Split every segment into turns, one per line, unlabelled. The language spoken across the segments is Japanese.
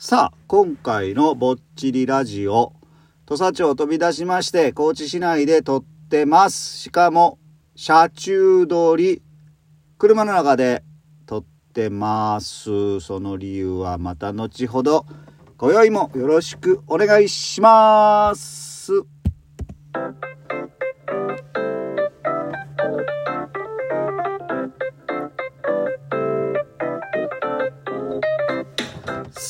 さあ、今回のぼっちりラジオ、土佐町を飛び出しまして、高知市内で撮ってます。しかも、車中通り、車の中で撮ってます。その理由はまた後ほど、今宵もよろしくお願いします。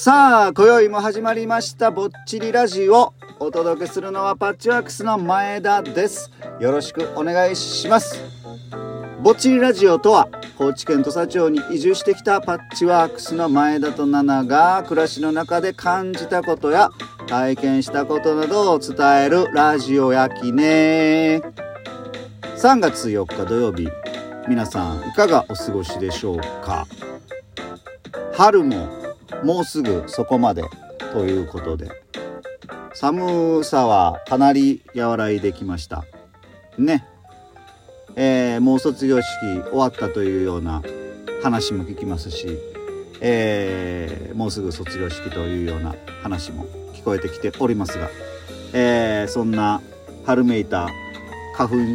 さあ、今宵も始まりました、ぼっちりラジオ。お届けするのはパッチワークスの前田です。よろしくお願いします。ぼっちりラジオとは、高知県土佐町に移住してきたパッチワークスの前田と奈々が暮らしの中で感じたことや体験したことなどを伝えるラジオやきね。3月4日土曜日、皆さんいかがお過ごしでしょうか？春ももうすぐそこまでということで。寒さはかなり和らいできました。ね。えーもう卒業式終わったというような話も聞きますし、えーもうすぐ卒業式というような話も聞こえてきておりますが、えーそんな春めいた花粉の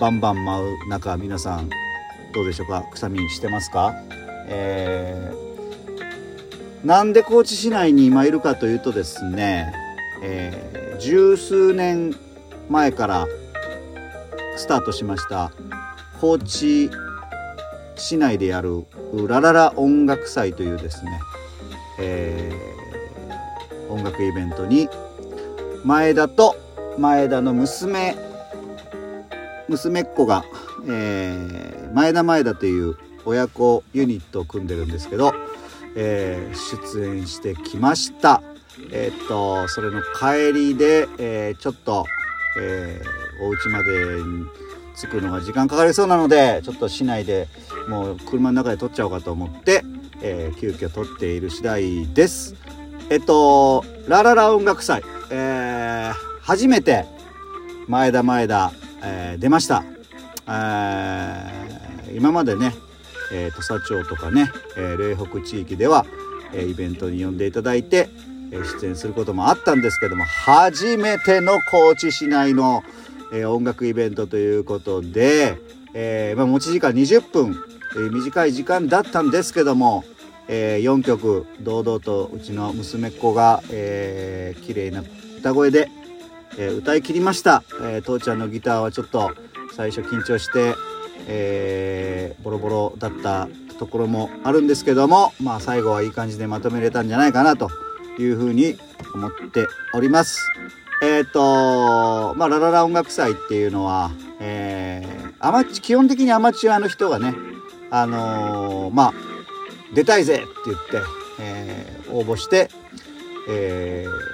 バンバン舞う中皆さんどうでしょうか？くしゃみしてますか、えーなんで高知市内に今いるかというとですね、えー十数年前からスタートしました高知市内でやるラララ音楽祭というですね、えー音楽イベントに前田と前田の娘娘っ子が、えー前田前田という親子ユニットを組んでるんですけど、えー出演してきました。えーっと、それの帰りで、えーちょっと、えーお家まで着くのが時間かかりそうなので、ちょっと市内でもう車の中で撮っちゃおうかと思って、えー急遽撮っている次第です。えっと、ラララ音楽祭、えー初めて前田前田、えー出ました。えー今までね、えー土佐町とかね、えー嶺北地域では、えーイベントに呼んでいただいて、えー出演することもあったんですけども初めての高知市内の、えー音楽イベントということで、えーまあ、持ち時間20分、えー短い時間だったんですけども、え4曲堂々とうちの娘っ子が、えー綺麗な歌声で、えー歌い切りました、えー父ちゃんのギターはちょっと最初緊張して、えーボロボロだったところもあるんですけどもまあ最後はいい感じでまとめれたんじゃないかなというふうに思っております。えっ、とまあラララ音楽祭っていうのは、えーアマチ基本的にアマチュアの人がねあのーまあ出たいぜって言って、えー応募して、えー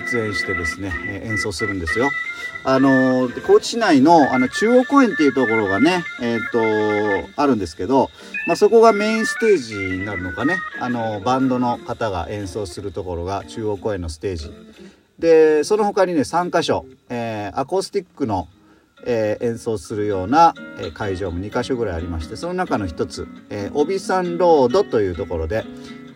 出演してですね、え演奏するんですよ。あの高知市内のあの中央公園っていうところがね、えー、とあるんですけど、まあ、そこがメインステージになるのかねあのバンドの方が演奏するところが中央公園のステージでその他にね3箇所、えーアコースティックの、えー演奏するような、え会場も2箇所ぐらいありましてその中の一つ、えー、帯山ロードというところで、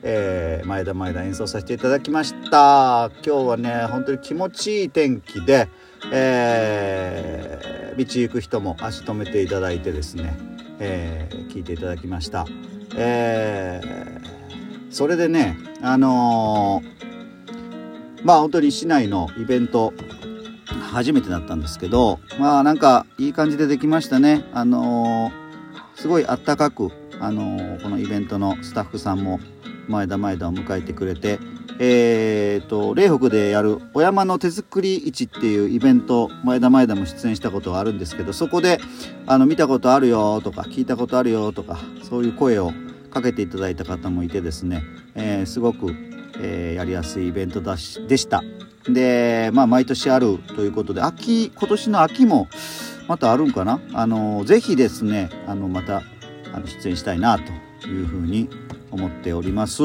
えー前田前田演奏させていただきました。今日はね本当に気持ちいい天気で、えー道行く人も足止めていただいてですね、えー聞いていただきました、えーそれでねあのーまあ本当に市内のイベント初めてだったんですけどまあなんかいい感じでできましたね。あのーすごいあったかく、あのーこのイベントのスタッフさんも前田前田を迎えてくれてえー、と嶺北でやる「お山の手作り市」っていうイベント前田前田も出演したことがあるんですけどそこであの見たことあるよとか聞いたことあるよとかそういう声をかけていただいた方もいてですね、えーすごく、えーやりやすいイベントだしでした。でまあ毎年あるということで秋今年の秋もまたあるんかな？あのぜひですねあのまたあの出演したいなというふうに思っております。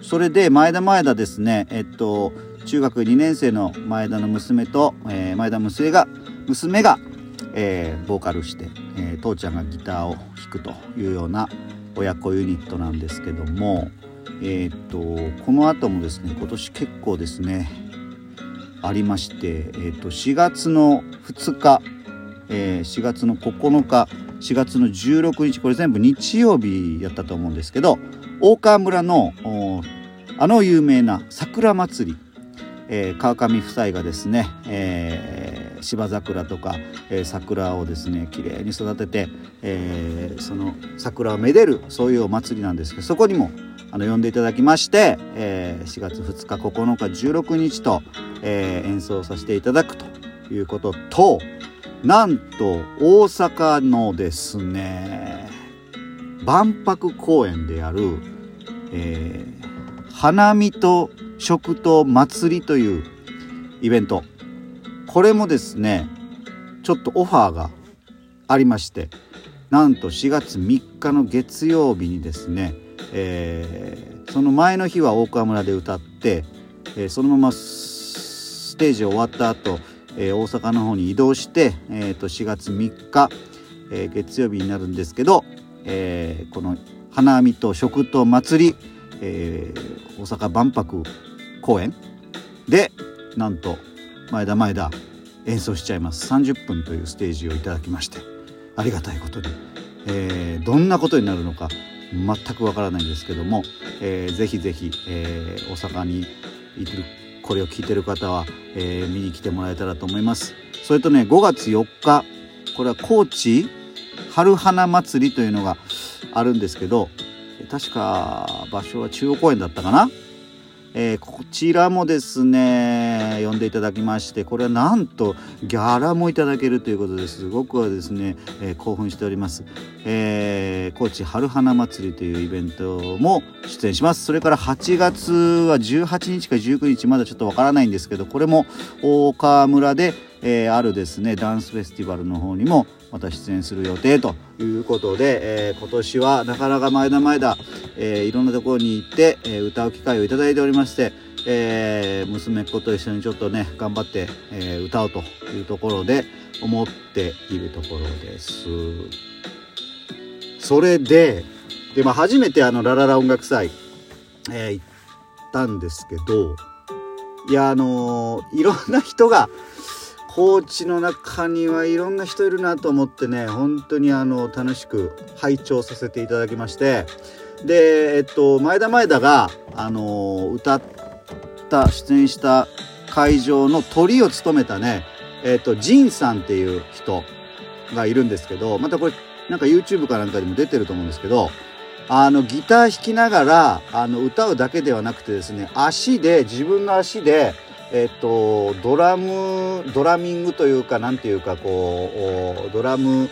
それで前田前田ですねえっと中学2年生の前田の娘と、えー前田娘が娘が、えーボーカルして、えー父ちゃんがギターを弾くというような親子ユニットなんですけどもえー、っとこの後もですね今年結構ですねありまして、え、っと4月の2日、え、4月の9日4月の16日これ全部日曜日やったと思うんですけど大川村のあの有名な桜祭り、えー、川上夫妻がですね、えー、芝桜とか、えー、桜をですねきれいに育てて、えー、その桜をめでるそういうお祭りなんですけどそこにもあの呼んでいただきまして、えー、4月2日9日16日と、えー、演奏させていただくということとなんと大阪のですね万博公園である、えー、花見と食と祭りというイベント。これもですねちょっとオファーがありましてなんと4月3日の月曜日にですね、えー、その前の日は大川村で歌って、えー、そのままステージ終わった後えー、大阪の方に移動して、えー、と4月3日、えー、月曜日になるんですけど、えー、この花見と食と祭り、えー、大阪万博公演でなんと前田前田演奏しちゃいます。30分というステージをいただきましてありがたいことに、えー、どんなことになるのか全くわからないんですけども、えー、ぜひぜひ、えー、大阪にいるこれを聞いてる方は、えー、見に来てもらえたらと思います。それとね5月4日これは高知春花祭りというのがあるんですけど確か場所は中央公園だったかな？えー、こちらもですね呼んでいただきましてこれはなんとギャラもいただけるということですごくはですね、えー、興奮しております、えー、高知春花祭りというイベントも出演します。それから8月は18日か19日まだちょっとわからないんですけどこれも大川村で、えー、あるですねダンスフェスティバルの方にもまた出演する予定ということで、えー、今年はなかなか前田前田、えー、いろんなところに行って、えー、歌う機会をいただいておりまして、えー、娘っ子と一緒にちょっとね頑張って、えー、歌うというところで思っているところです。それでで、まあ、初めてあのラララ音楽祭、えー、行ったんですけどいやあのー、いろんな人が高知の中にはいろんな人いるなと思ってね本当にあの楽しく拝聴させていただきましてでえっと前田前田があの歌った出演した会場の鳥を務めたねえっとジンさんっていう人がいるんですけどまたこれなんか YouTube かなんかにも出てると思うんですけどあのギター弾きながらあの歌うだけではなくてですね足で自分の足でえっと、ドラムドラミングというか何ていうかこうドラム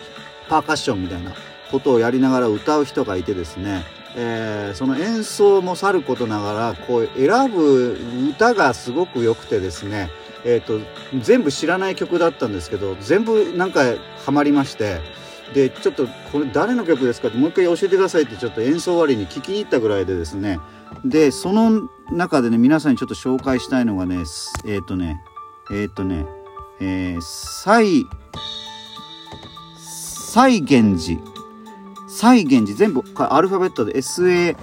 パーカッションみたいなことをやりながら歌う人がいてですね、えー、その演奏もさることながらこう選ぶ歌がすごく良くてですね、えーと、全部知らない曲だったんですけど全部なんかハマりましてでちょっとこれ誰の曲ですかってもう一回教えてくださいってちょっと演奏終わりに聞きに行ったぐらいでですねでその中でね皆さんにちょっと紹介したいのがねえっ、ー、とねえっ、ー、とねえー、西西源寺西源寺全部アルファベットで SAGENJI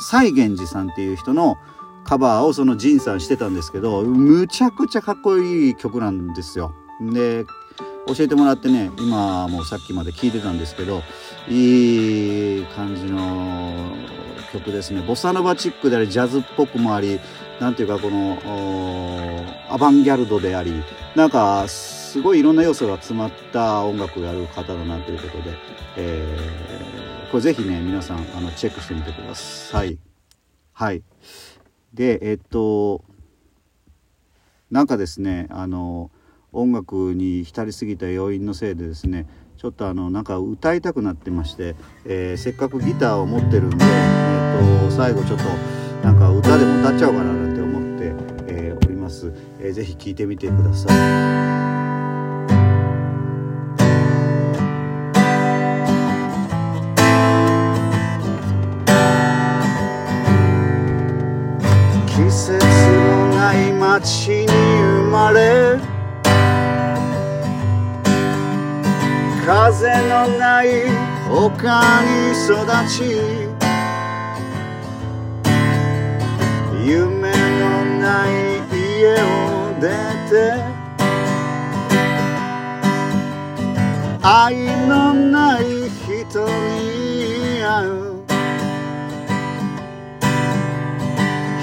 西源寺さんっていう人のカバーをそのジンさんしてたんですけどむちゃくちゃかっこいい曲なんですよ。で教えてもらってね今もうさっきまで聞いてたんですけどいい感じの曲ですねボサノバチックでありジャズっぽくもあり何ていうかこのアバンギャルドでありなんかすごいいろんな要素が詰まった音楽をやる方だなということで、えー、これぜひね皆さんあのチェックしてみてください。はいでえっとなんかですねあの音楽に浸りすぎた要因のせいでですねちょっとあのなんか歌いたくなってまして、えー、せっかくギターを持ってるんで、えー、と最後ちょっとなんか歌でも歌っちゃおうかななんて思って、えー、おります、えー、ぜひ聴いてみてください。のない丘に育ち夢のない家を出て愛のない人に会う。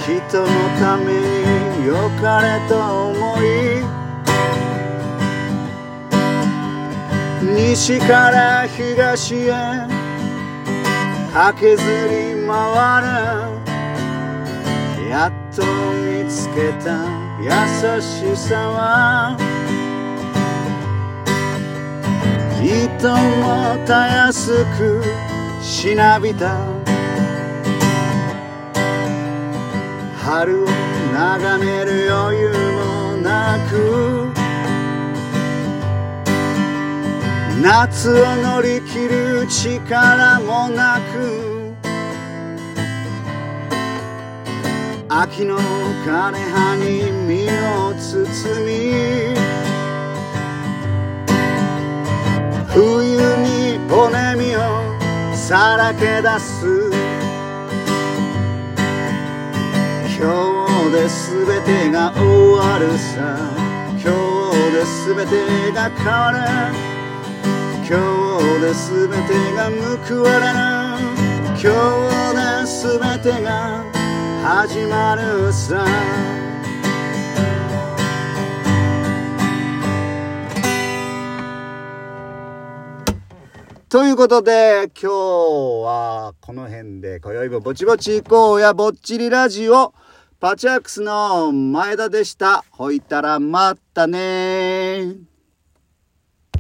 人のために良かれと思い西から東へ駆けずり回る。やっと見つけた優しさはいともたやすくしなびた。春を眺める余裕もなく夏を乗り切る力もなく秋の枯葉に身を包み冬に骨身をさらけ出す今日で全てが終わるさ。今日で全てが変わる。今日で全てが報われる今日で全てが始まるさ。ということで今日はこの辺で今宵もぼちぼち行こうやぼっちりラジオパチアックスの前田でした。ほいたらまたね。